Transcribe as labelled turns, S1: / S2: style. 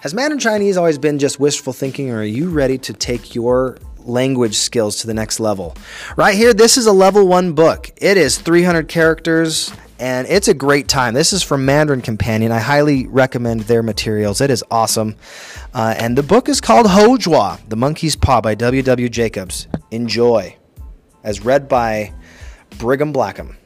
S1: Has Mandarin Chinese always been just wishful thinking, or are you ready to take your language skills to the next level? Right here, this is a level one book. It is 300 characters and it's a great time. This is from Mandarin Companion. I highly recommend their materials. It is awesome. Uh, and the book is called Houzhua, The Monkey's Paw by W.W. Jacobs. Enjoy. As read by Brigham Blackham.